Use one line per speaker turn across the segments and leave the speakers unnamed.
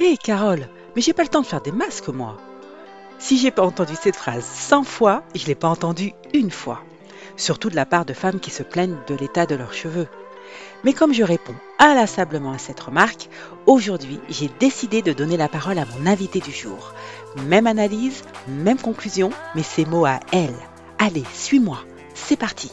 Hé Carole, mais j'ai pas le temps de faire des masques moi. Si j'ai pas entendu cette phrase 100 fois, je l'ai pas entendue une fois. Surtout de la part de femmes qui se plaignent de l'état de leurs cheveux. Mais comme je réponds inlassablement à cette remarque, aujourd'hui j'ai décidé de donner la parole à mon invité du jour. Même analyse, même conclusion, mais ces mots à elle. Allez, suis-moi, c'est parti.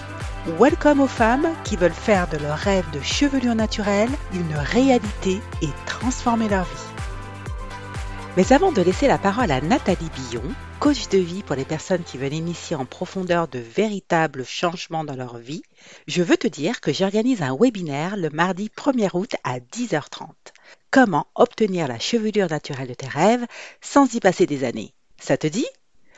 Welcome aux femmes qui veulent faire de leur rêve de chevelure naturelle une réalité et transformer leur vie. Mais avant de laisser la parole à Nathalie Billon, coach de vie pour les personnes qui veulent initier en profondeur de véritables changements dans leur vie, je veux te dire que j'organise un webinaire le mardi 1er août à 10h30. Comment obtenir la chevelure naturelle de tes rêves sans y passer des années? Ça te dit?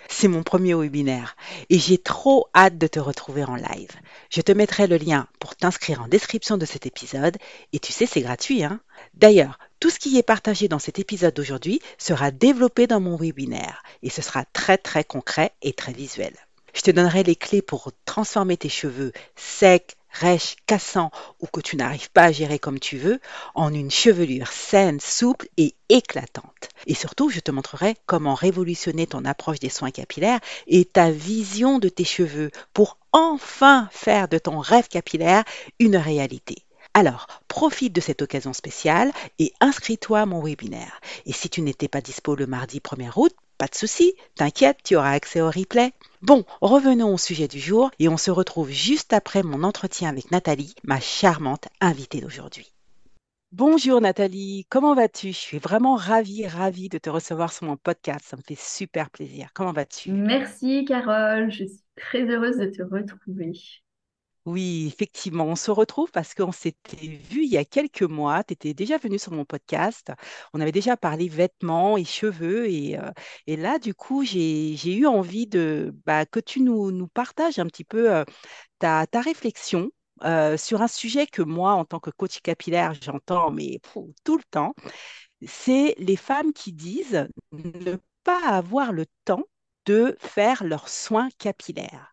C'est mon premier webinaire et j'ai trop hâte de te retrouver en live. Je te mettrai le lien pour t'inscrire en description de cet épisode et tu sais, c'est gratuit. Hein D'ailleurs, tout ce qui est partagé dans cet épisode d'aujourd'hui sera développé dans mon webinaire et ce sera très très concret et très visuel. Je te donnerai les clés pour transformer tes cheveux secs, rêche, cassant ou que tu n'arrives pas à gérer comme tu veux en une chevelure saine, souple et éclatante. Et surtout, je te montrerai comment révolutionner ton approche des soins capillaires et ta vision de tes cheveux pour enfin faire de ton rêve capillaire une réalité. Alors, profite de cette occasion spéciale et inscris-toi à mon webinaire. Et si tu n'étais pas dispo le mardi 1er août, pas de souci, t'inquiète, tu auras accès au replay. Bon, revenons au sujet du jour et on se retrouve juste après mon entretien avec Nathalie, ma charmante invitée d'aujourd'hui. Bonjour Nathalie, comment vas-tu? Je suis vraiment ravie, ravie de te recevoir sur mon podcast. Ça me fait super plaisir. Comment vas-tu?
Merci Carole, je suis très heureuse de te retrouver.
Oui, effectivement, on se retrouve parce qu'on s'était vu il y a quelques mois. Tu étais déjà venu sur mon podcast. On avait déjà parlé vêtements et cheveux. Et, là, du coup, j'ai, eu envie de bah, que tu nous, partages un petit peu ta, réflexion sur un sujet que moi, en tant que coach capillaire, j'entends mais tout le temps. C'est les femmes qui disent ne pas avoir le temps de faire leurs soins capillaires.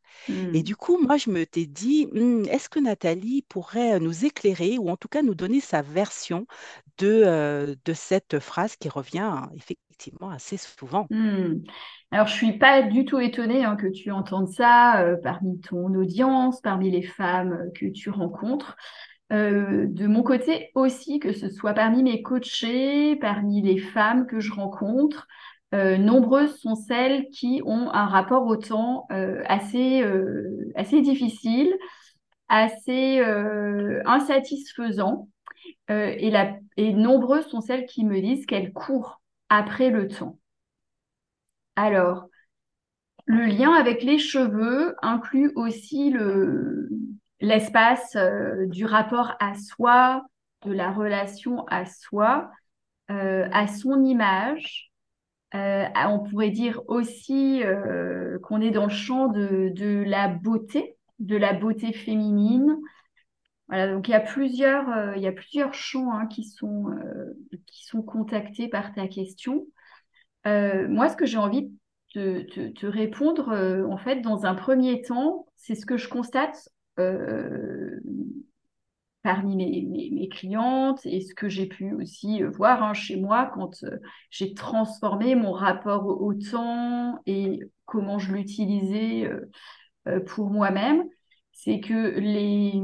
Et
Hmm.
du coup, moi, je me t'ai dit, Hmm, est-ce que Nathalie pourrait nous éclairer ou en tout cas nous donner sa version de, euh, de cette phrase qui revient hein, effectivement assez souvent?
Hmm. Alors, je suis pas du tout étonnée hein, que tu entendes ça euh, parmi ton audience, parmi les femmes euh, que tu rencontres. Euh, de mon côté aussi, que ce soit parmi mes coachés, parmi les femmes que je rencontre, euh, nombreuses sont celles qui ont un rapport au temps euh, assez, euh, assez difficile, assez insatisfaisant. Et, la, et nombreuses sont celles qui me disent qu'elles courent après le temps. Alors, le lien avec les cheveux inclut aussi le, l'espace du rapport à soi, de la relation à soi, à son image. Euh, on pourrait dire aussi euh, qu'on est dans le champ de, la beauté, de la beauté féminine. Voilà, donc il y a plusieurs, euh, il y a plusieurs champs hein, qui sont, qui sont contactés par ta question. Moi, ce que j'ai envie de te, répondre, en fait, dans un premier temps, c'est ce que je constate parmi mes, mes, clientes et ce que j'ai pu aussi euh, voir hein, chez moi quand euh, j'ai transformé mon rapport au, temps et comment je l'utilisais euh, pour moi-même, c'est que les,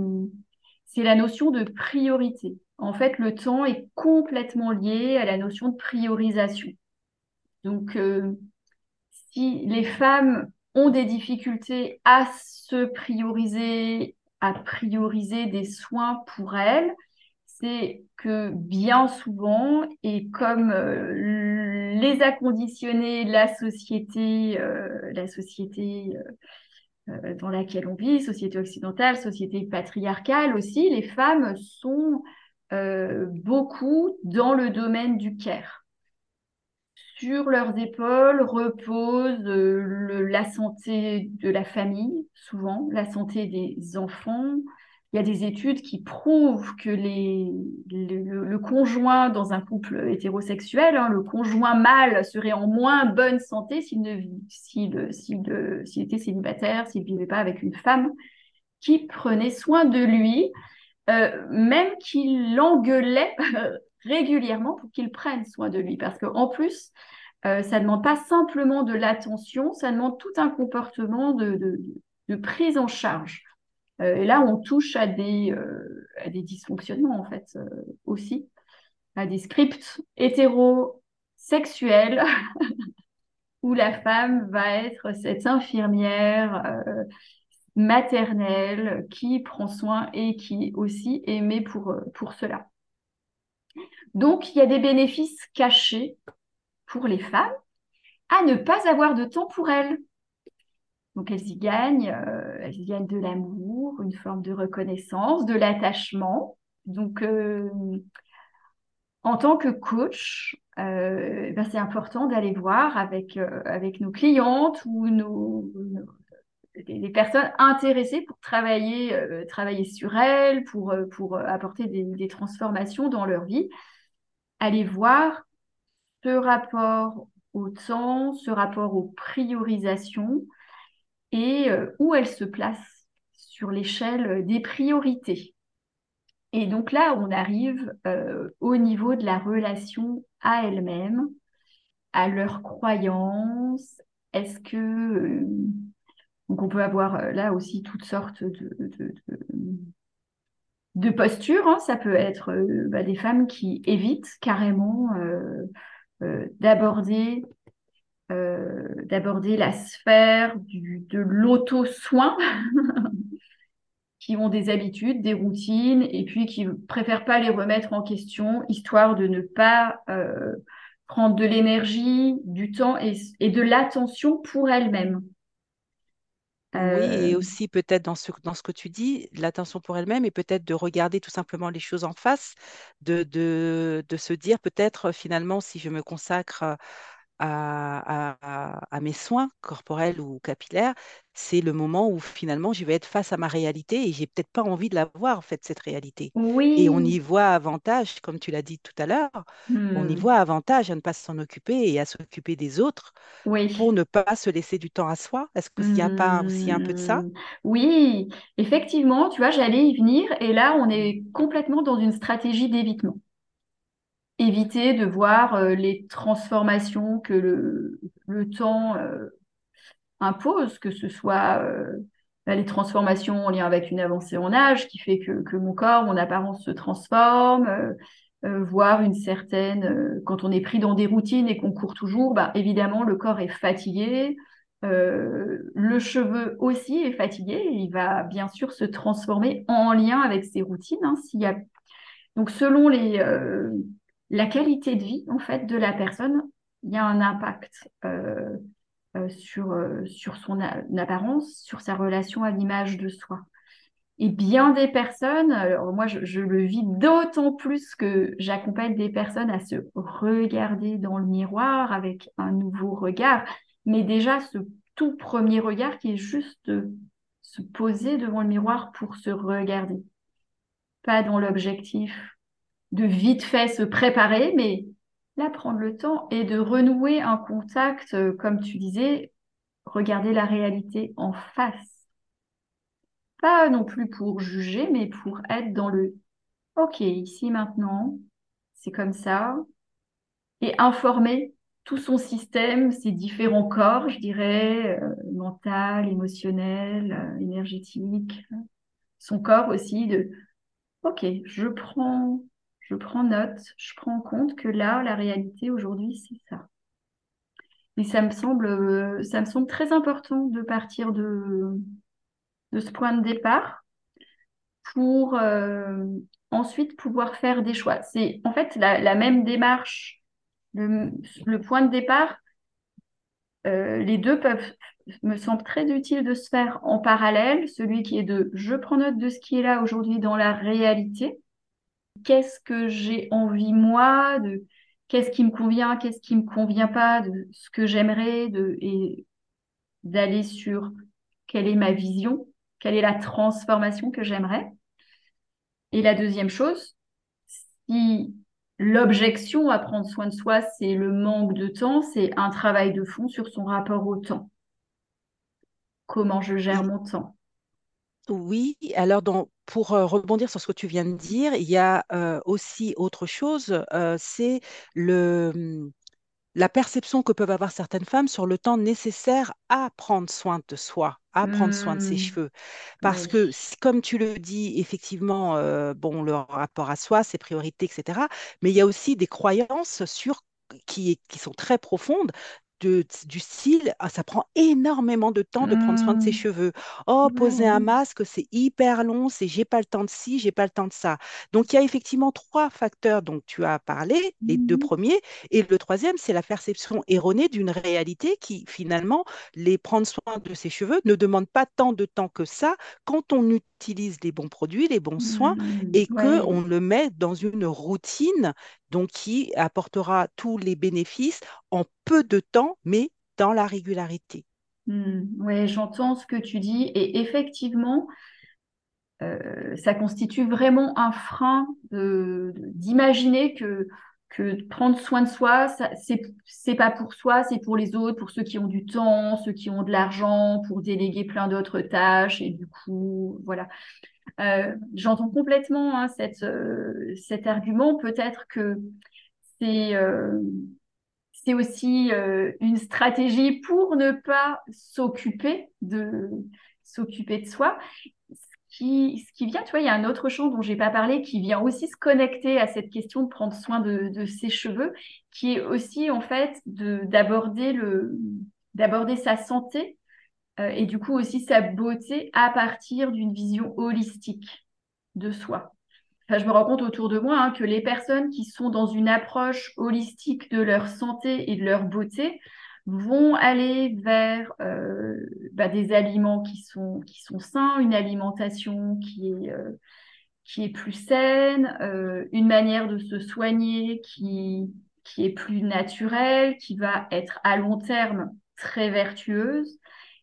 c'est la notion de priorité. En fait, le temps est complètement lié à la notion de priorisation. Donc, si les femmes ont des difficultés à se prioriser, à prioriser des soins pour elles, c'est que bien souvent, et comme euh, les a conditionnés la société, euh, la société euh, dans laquelle on vit, société occidentale, société patriarcale aussi, les femmes sont beaucoup dans le domaine du care sur leurs épaules repose euh, la santé de la famille, souvent, la santé des enfants. Il y a des études qui prouvent que le, conjoint dans un couple hétérosexuel, hein, le conjoint mâle serait en moins bonne santé s'il était célibataire, s'il ne vivait pas avec une femme qui prenait soin de lui, euh, même qu'il l'engueulait régulièrement pour qu'il prenne soin de lui. Parce qu'en plus, euh, ça ne demande pas simplement de l'attention, ça demande tout un comportement de, prise en charge. Euh, et là, on touche à des, euh, dysfonctionnements, en fait, aussi, à des scripts hétérosexuels où la femme va être cette infirmière maternelle qui prend soin et qui aussi aimée pour, pour cela. Donc, il y a des bénéfices cachés pour les femmes à ne pas avoir de temps pour elles. Donc, elles y gagnent, euh, elles y gagnent de l'amour, une forme de reconnaissance, de l'attachement. Donc, euh, en tant que coach, euh, ben, c'est important d'aller voir avec, avec nos clientes ou nos, des, personnes intéressées pour travailler, travailler sur elles, pour, pour apporter des, des transformations dans leur vie aller voir ce rapport au temps, ce rapport aux priorisations et euh, où elle se place sur l'échelle des priorités. Et donc là, on arrive euh, au niveau de la relation à elle-même, à leurs croyances. Est-ce que... Euh, donc on peut avoir là aussi toutes sortes de de posture. Hein. ça peut être euh, bah, des femmes qui évitent carrément euh, euh, d'aborder la sphère de l'auto-soin, qui ont des habitudes, des routines, et puis qui préfèrent pas les remettre en question, histoire de ne pas prendre de l'énergie, du temps et de l'attention pour elles-mêmes.
Oui, et aussi peut-être dans ce, dans ce que tu dis, l'attention pour elle-même et peut-être de regarder tout simplement les choses en face, de, de, de se dire peut-être finalement si je me consacre à, mes soins corporels ou capillaires, c'est le moment où finalement je vais être face à ma réalité et j'ai peut-être pas envie de la voir en fait cette réalité. Et on y voit avantage, comme tu l'as dit tout à l'heure, on y hmm. voit avantage à ne pas s'en occuper et à s'occuper des autres pour ne pas se laisser du temps à soi. Est-ce qu'il n'y a pas aussi un peu de ça? Hmm.
Oui, effectivement, tu vois, j'allais y venir et là on est complètement dans une stratégie d'évitement éviter de voir euh, les transformations que le, temps euh, impose, que ce soit euh, bah, les transformations en lien avec une avancée en âge qui fait que, que mon corps, mon apparence se transforme, voir une certaine... quand on est pris dans des routines et qu'on court toujours, bah, évidemment, le corps est fatigué. le cheveu aussi est fatigué, il va bien sûr se transformer en lien avec ses routines. Hein. Donc selon les, la qualité de vie en fait de la personne, il y a un impact euh, euh, sur, euh, sur son apparence, sur sa relation à l'image de soi. Et bien des personnes, alors moi je, je le vis d'autant plus que j'accompagne des personnes à se regarder dans le miroir avec un nouveau regard, mais déjà ce tout premier regard qui est juste se poser devant le miroir pour se regarder, pas dans l'objectif de vite fait se préparer, mais là, prendre le temps et de renouer un contact, euh, comme tu disais, regarder la réalité en face. Pas non plus pour juger, mais pour être dans le OK, ici maintenant, c'est comme ça, et informer tout son système, ses différents corps, je dirais, euh, mental, émotionnel, euh, énergétique, son corps aussi, de OK, je prends je prends note, je prends en compte que là, la réalité aujourd'hui, c'est ça. Et ça me semble, ça me semble très important de partir de, de ce point de départ pour euh, ensuite pouvoir faire des choix. C'est en fait la, même démarche, le, point de départ, euh, les deux peuvent, me semble très utile de se faire en parallèle, celui qui est de je prends note de ce qui est là aujourd'hui dans la réalité qu'est-ce que j'ai envie moi de qu'est-ce qui me convient, qu'est-ce qui me convient pas, de ce que j'aimerais, de, et d'aller sur quelle est ma vision, quelle est la transformation que j'aimerais. Et la deuxième chose, si l'objection à prendre soin de soi, c'est le manque de temps, c'est un travail de fond sur son rapport au temps. Comment je gère mon temps
Oui, alors pour rebondir sur ce que tu viens de dire, il y a euh, aussi autre chose, euh, c'est le, la perception que peuvent avoir certaines femmes sur le temps nécessaire à prendre soin de soi, à prendre soin de ses
Hmm,
cheveux. Parce
oui.
que, comme tu le dis, effectivement, euh, bon, le rapport à soi, ses priorités, etc. Mais il y a aussi des croyances sur, qui, qui sont très profondes. De- du style, ah, ça prend énormément de temps de prendre soin de ses
Hmm,
cheveux. Oh, poser un masque, c'est hyper long, c'est j'ai pas le temps de ci, j'ai pas le temps de ça. Donc, il y a effectivement trois facteurs dont tu as parlé, les deux
Mhm.
premiers. Et le troisième, c'est la perception erronée d'une réalité qui, finalement, les prendre soin de ses cheveux ne demande pas tant de temps que ça quand on utilise les bons produits, les bons soins
Hmm,
et que
ouais.
on le met dans une routine donc qui apportera tous les bénéfices en peu de temps, mais dans la régularité.
Hmm, ouais, j'entends ce que tu dis et effectivement, euh, ça constitue vraiment un frein d'imaginer que, que prendre soin de soi, c'est, pas pour soi, c'est pour les autres, pour ceux qui ont du temps, ceux qui ont de l'argent, pour déléguer plein d'autres tâches et du coup, voilà. Euh, j'entends complètement hein, euh, cet argument. Peut-être que c'est euh, c'est aussi une stratégie pour ne pas s'occuper de s'occuper de soi. Qui, ce qui vient, tu vois, il y a un autre champ dont j'ai pas parlé qui vient aussi se connecter à cette question de prendre soin de, ses cheveux, qui est aussi en fait d'aborder sa santé euh, et du coup aussi sa beauté à partir d'une vision holistique de soi. Enfin, je me rends compte autour de moi hein, que les personnes qui sont dans une approche holistique de leur santé et de leur beauté vont aller vers euh, bah, des aliments qui sont, qui sont sains, une alimentation qui est, euh, qui est plus saine, euh, une manière de se soigner qui, qui est plus naturelle, qui va être à long terme très vertueuse.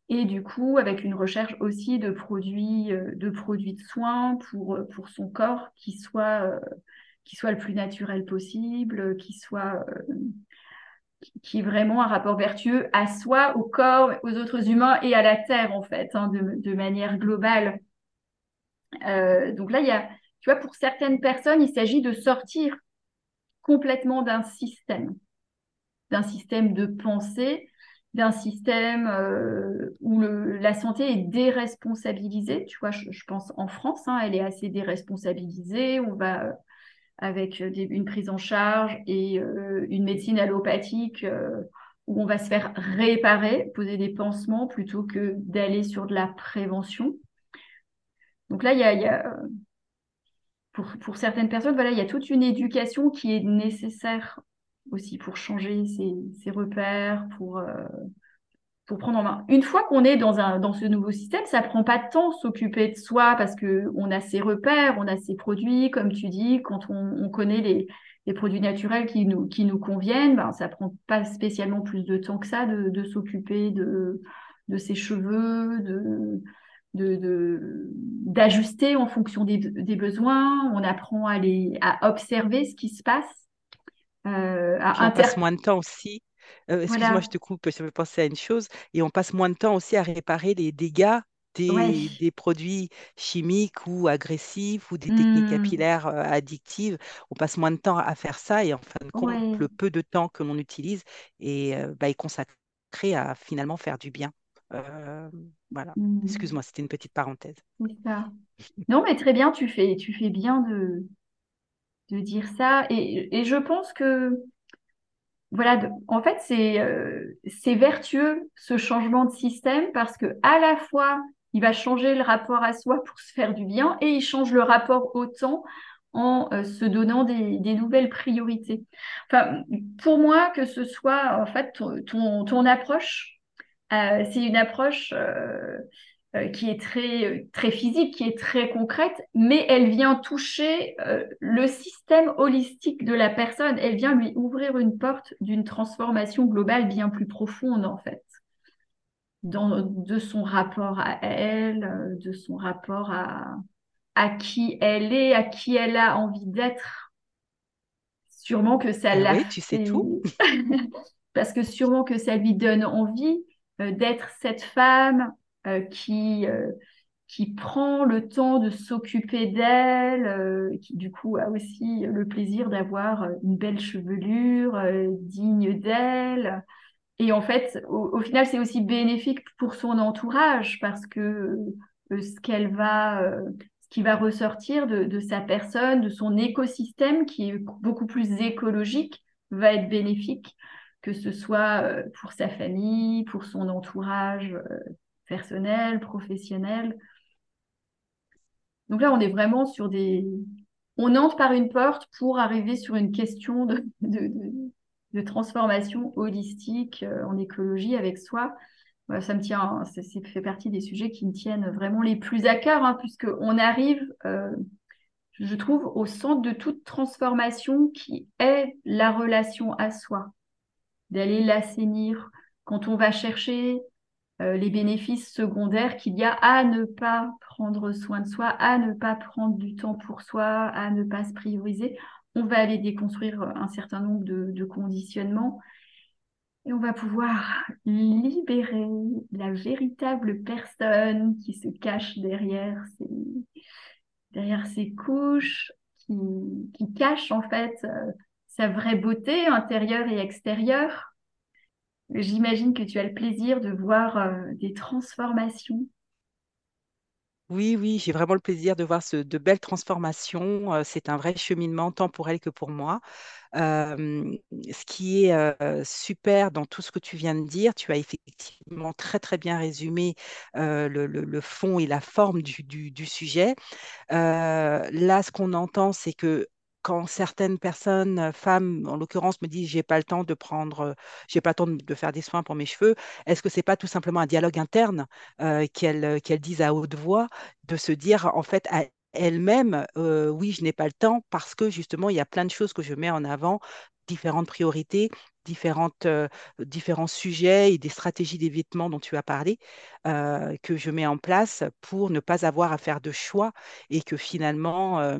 Et du coup, avec une recherche aussi de produits, de produits de soins pour, pour son corps qui soit, qui soit le plus naturel possible, qui soit qui est vraiment un rapport vertueux à soi, au corps, aux autres humains et à la terre en fait, hein, de, manière globale. Euh, donc là, il y a, tu vois, pour certaines personnes, il s'agit de sortir complètement d'un système, d'un système de pensée, d'un système euh, où la santé est déresponsabilisée. Tu vois, je, pense en France, hein, elle est assez déresponsabilisée. On va avec des, une prise en charge et euh, une médecine allopathique euh, où on va se faire réparer, poser des pansements plutôt que d'aller sur de la prévention. Donc là, il y a, pour, certaines personnes, voilà, il y a toute une éducation qui est nécessaire aussi pour changer ses, repères, pour, euh, pour prendre en main. Une fois qu'on est dans, un, dans ce nouveau système, ça prend pas de temps s'occuper de soi parce que on a ses repères, on a ses produits, comme tu dis, quand on, on connaît les, les produits naturels qui nous, qui nous conviennent, ben, ça prend pas spécialement plus de temps que ça de, de s'occuper de, de ses cheveux, de, de, de- d'ajuster en fonction des, des besoins. On apprend à, les, à observer ce qui se passe, euh, à
on passe moins de temps aussi. Euh, excuse-moi, je te coupe, ça me penser à une chose. Et on passe moins de temps aussi à réparer les dégâts
ouais.
des, produits chimiques ou agressifs ou des techniques
Hmm,
capillaires euh, addictives. On passe moins de temps à faire ça et en fin de compte,
ouais.
le peu de temps que l'on utilise est, euh, bah, est consacré à finalement faire du bien. Euh, voilà.
Hmm,
Excuse-moi, c'était une petite parenthèse.
Non, mais très bien, tu fais, tu fais bien de, de dire ça. Et, et je pense que, voilà, en fait, c'est euh, c'est vertueux ce changement de système parce que à la fois, il va changer le rapport à soi pour se faire du bien et il change le rapport au temps en euh, se donnant des, nouvelles priorités. Enfin, pour moi, que ce soit en fait ton approche, euh, c'est une approche. Euh, euh, qui est très, très physique, qui est très concrète, mais elle vient toucher euh, le système holistique de la personne. Elle vient lui ouvrir une porte d'une transformation globale bien plus profonde, en fait, dans, de son rapport à elle, euh, de son rapport à, à qui elle est, à qui elle a envie d'être. Sûrement que ça
Ah
l'a
oui, tu sais tout.
Parce que sûrement que ça lui donne envie d'être cette femme euh, qui, euh, qui prend le temps de s'occuper d'elle, euh, qui du coup a aussi le plaisir d'avoir une belle chevelure digne d'elle. Et en fait, au, au final, c'est aussi bénéfique pour son entourage parce que ce qu'elle va, ce qui va ressortir de, de sa personne, de son écosystème qui est beaucoup plus écologique, va être bénéfique que ce soit pour sa famille, pour son entourage personnel, professionnel. Donc là, on est vraiment sur des... On entre par une porte pour arriver sur une question de, transformation holistique euh, en écologie avec soi. ça me tient, ça, ça, fait partie des sujets qui me tiennent vraiment les plus à cœur, hein, puisqu'on arrive, euh, je trouve, au centre de toute transformation qui est la relation à soi, d'aller l'assainir. Quand on va chercher euh, les bénéfices secondaires qu'il y a à ne pas prendre soin de soi, à ne pas prendre du temps pour soi, à ne pas se prioriser. On va aller déconstruire un certain nombre de, conditionnements et on va pouvoir libérer la véritable personne qui se cache derrière ces, derrière ces couches, qui, qui cache en fait euh, sa vraie beauté intérieure et extérieure. J'imagine que tu as le plaisir de voir euh, des transformations.
Oui, oui, j'ai vraiment le plaisir de voir ce, de belles transformations. Euh, c'est un vrai cheminement, tant pour elle que pour moi. Euh, ce qui est super dans tout ce que tu viens de dire, tu as effectivement très, très bien résumé le, le, fond et la forme du, du sujet. là, ce qu'on entend, c'est que quand certaines personnes, femmes en l'occurrence, me disent j'ai pas le temps de prendre, j'ai pas le temps de, faire des soins pour mes cheveux, est-ce que c'est pas tout simplement un dialogue interne euh, qu'elles disent à haute voix, de se dire en fait à elles-mêmes, euh, oui, je n'ai pas le temps parce que justement il y a plein de choses que je mets en avant, différentes priorités, différentes, différents sujets et des stratégies d'évitement dont tu as parlé, que je mets en place pour ne pas avoir à faire de choix et que finalement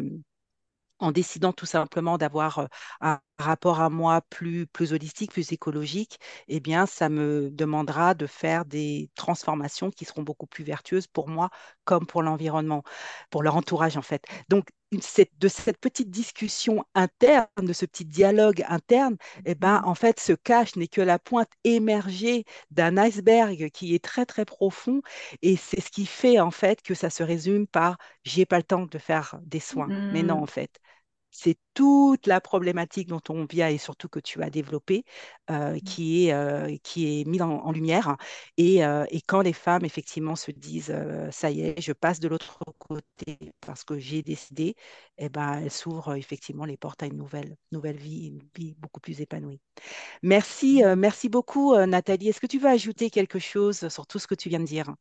en décidant tout simplement d'avoir un rapport à moi plus, plus holistique, plus écologique, eh bien, ça me demandera de faire des transformations qui seront beaucoup plus vertueuses pour moi comme pour l'environnement, pour leur entourage en fait. Donc, de cette petite discussion interne, de ce petit dialogue interne, eh ben, en fait, ce cache n'est que la pointe émergée d'un iceberg qui est très, très profond. Et c'est ce qui fait, en fait, que ça se résume par j'ai pas le temps de faire des soins. Mmh. Mais non, en fait, c'est toute la problématique dont on vient et surtout que tu as développée euh, qui, est, euh, qui est mise en, en lumière. Et, euh, et, quand les femmes, effectivement, se disent ça y est, je passe de l'autre côté parce que j'ai décidé, eh ben, elles s'ouvrent effectivement les portes à une nouvelle, nouvelle vie, une vie beaucoup plus épanouie. Merci, merci beaucoup, Nathalie. Est-ce que tu veux ajouter quelque chose sur tout ce que tu viens de dire?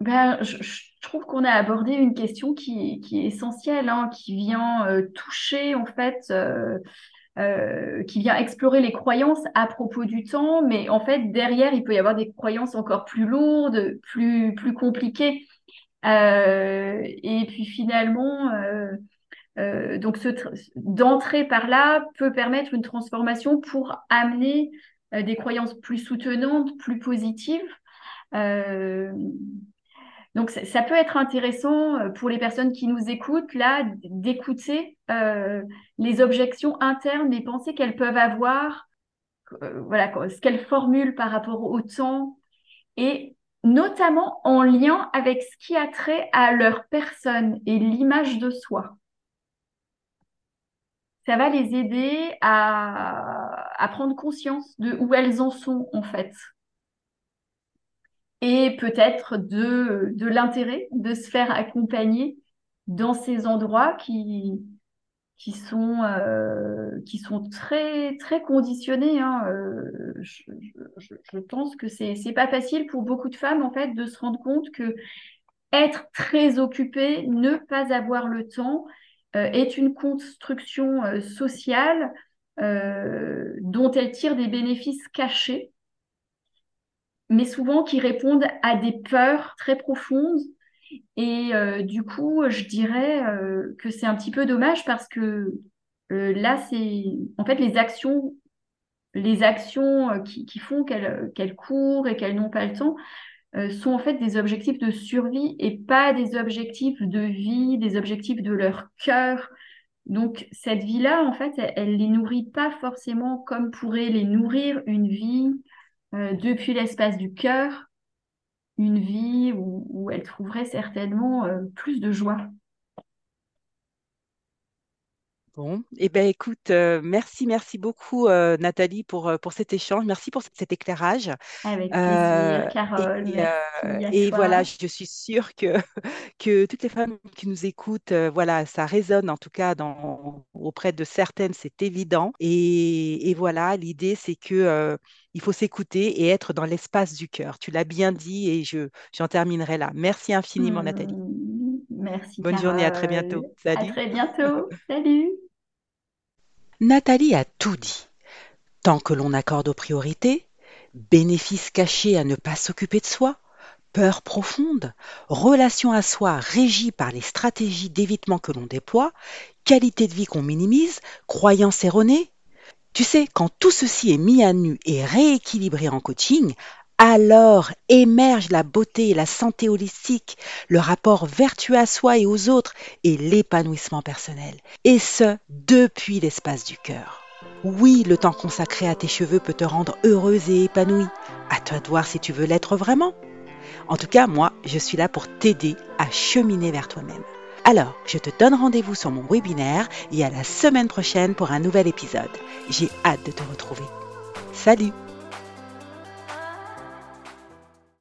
Ben, je, trouve qu'on a abordé une question qui, qui est essentielle, hein, qui vient euh, toucher en fait, euh, euh, qui vient explorer les croyances à propos du temps, mais en fait derrière il peut y avoir des croyances encore plus lourdes, plus plus compliquées, et puis finalement. donc, d'entrer par là peut permettre une transformation pour amener des croyances plus soutenantes, plus positives. Donc, ça peut être intéressant euh, pour les personnes qui nous écoutent, là, d'écouter euh, les objections internes, les pensées qu'elles peuvent avoir, euh, voilà, ce qu'elles formulent par rapport au temps, et notamment en lien avec ce qui a trait à leur personne et l'image de soi. Ça va les aider à, à prendre conscience de où elles en sont, en fait et peut-être de, de l'intérêt de se faire accompagner dans ces endroits qui, qui sont, euh, qui sont très, très conditionnés. Hein. Euh, je, pense que c'est, c'est pas facile pour beaucoup de femmes, en fait, de se rendre compte que être très occupée, ne pas avoir le temps, euh, est une construction sociale dont elles tirent des bénéfices cachés, mais souvent qui répondent à des peurs très profondes et euh, du coup, je dirais euh, que c'est un petit peu dommage parce que euh, là, c'est en fait les actions, les actions qui, font qu'elles qu'elles courent et qu'elles n'ont pas le temps sont en fait des objectifs de survie et pas des objectifs de vie, des objectifs de leur cœur. Donc cette vie-là, en fait, elle, elle les nourrit pas forcément comme pourrait les nourrir une vie depuis l'espace du cœur une vie où, où elle trouverait certainement euh, plus de joie.
Bon, eh ben écoute, euh, merci, merci beaucoup euh, Nathalie pour, euh, pour cet échange. Merci pour cet éclairage.
Avec
Euh,
plaisir, Carole.
et,
Merci à
et voilà, je suis sûre que, que toutes les femmes qui nous écoutent, voilà, ça résonne en tout cas dans, auprès de certaines, c'est évident. Et, et voilà, l'idée, c'est que il faut s'écouter et être dans l'espace du cœur. Tu l'as bien dit et je, j'en terminerai là. Merci infiniment, Nathalie.
Merci,
Bonne journée, à très bientôt.
À
Salut.
très bientôt. Salut.
Nathalie a tout dit. Tant que l'on accorde aux priorités, bénéfices cachés à ne pas s'occuper de soi, peur profonde, relation à soi régie par les stratégies d'évitement que l'on déploie, qualité de vie qu'on minimise, croyances erronées. Tu sais, quand tout ceci est mis à nu et rééquilibré en coaching, alors émerge la beauté et la santé holistique, le rapport vertueux à soi et aux autres et l'épanouissement personnel. Et ce, depuis l'espace du cœur. Oui, le temps consacré à tes cheveux peut te rendre heureuse et épanouie. À toi de voir si tu veux l'être vraiment. En tout cas, moi, je suis là pour t'aider à cheminer vers toi-même. Alors, je te donne rendez-vous sur mon webinaire et à la semaine prochaine pour un nouvel épisode. J'ai hâte de te retrouver. Salut